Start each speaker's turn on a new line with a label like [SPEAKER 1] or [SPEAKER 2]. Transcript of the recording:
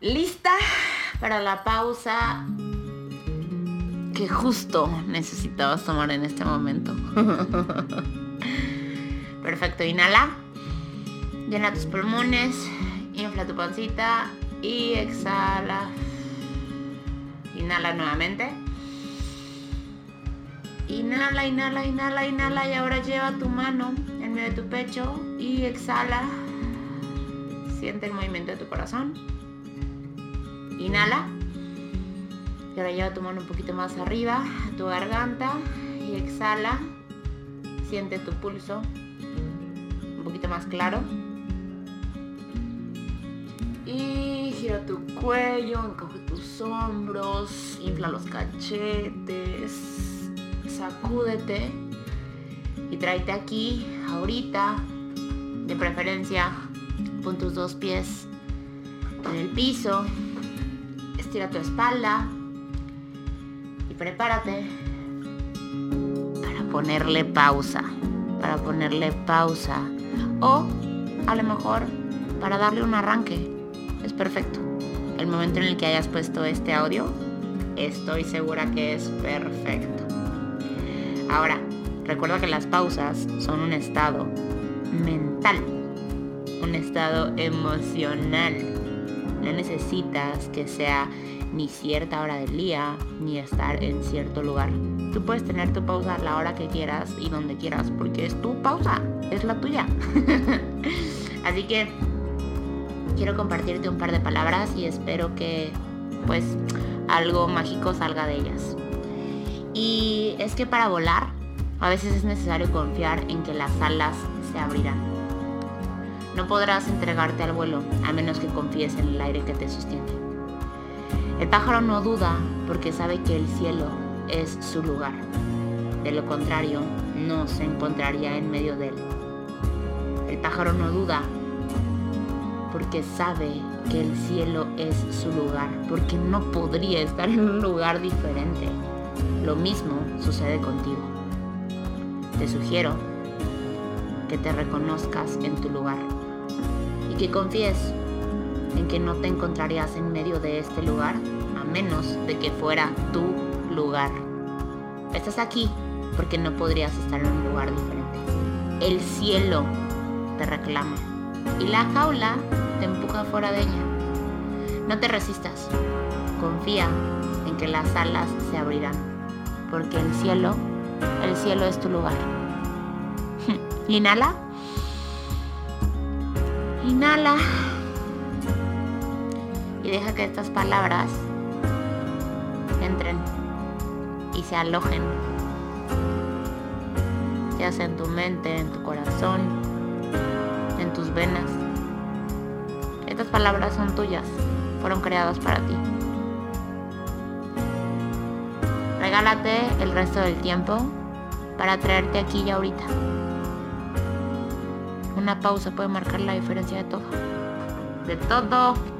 [SPEAKER 1] ¿Lista para la pausa que justo necesitabas tomar en este momento? Perfecto, inhala. Llena tus pulmones, infla tu pancita y exhala. Inhala nuevamente. Inhala, inhala, inhala, inhala y ahora lleva tu mano en medio de tu pecho y exhala. Siente el movimiento de tu corazón. Inhala. Y ahora lleva tu mano un poquito más arriba, tu garganta y exhala. Siente tu pulso un poquito más claro. Y gira tu cuello, encoge tus hombros, infla los cachetes, sacúdete y tráete aquí, ahorita, de preferencia, pon tus dos pies en el piso, estira tu espalda y prepárate para ponerle pausa, para ponerle pausa o a lo mejor para darle un arranque es perfecto. El momento en el que hayas puesto este audio, estoy segura que es perfecto. Ahora, recuerda que las pausas son un estado mental, un estado emocional. No necesitas que sea ni cierta hora del día, ni estar en cierto lugar. Tú puedes tener tu pausa a la hora que quieras y donde quieras, porque es tu pausa, es la tuya. Así que quiero compartirte un par de palabras y espero que pues algo mágico salga de ellas. Y es que para volar a veces es necesario confiar en que las alas se abrirán. No podrás entregarte al vuelo a menos que confíes en el aire que te sostiene. El pájaro no duda porque sabe que el cielo es su lugar. De lo contrario, no se encontraría en medio de él. El pájaro no duda porque sabe que el cielo es su lugar, porque no podría estar en un lugar diferente. Lo mismo sucede contigo. Te sugiero que te reconozcas en tu lugar que confíes en que no te encontrarías en medio de este lugar a menos de que fuera tu lugar. Estás aquí porque no podrías estar en un lugar diferente. El cielo te reclama y la jaula te empuja fuera de ella. No te resistas. Confía en que las alas se abrirán, porque el cielo, el cielo es tu lugar. Inhala. Inhala. Y deja que estas palabras entren y se alojen. Ya sea en tu mente, en tu corazón, en tus venas. Estas palabras son tuyas, fueron creadas para ti. Regálate el resto del tiempo para traerte aquí y ahorita. Una pausa puede marcar la diferencia de todo. De todo.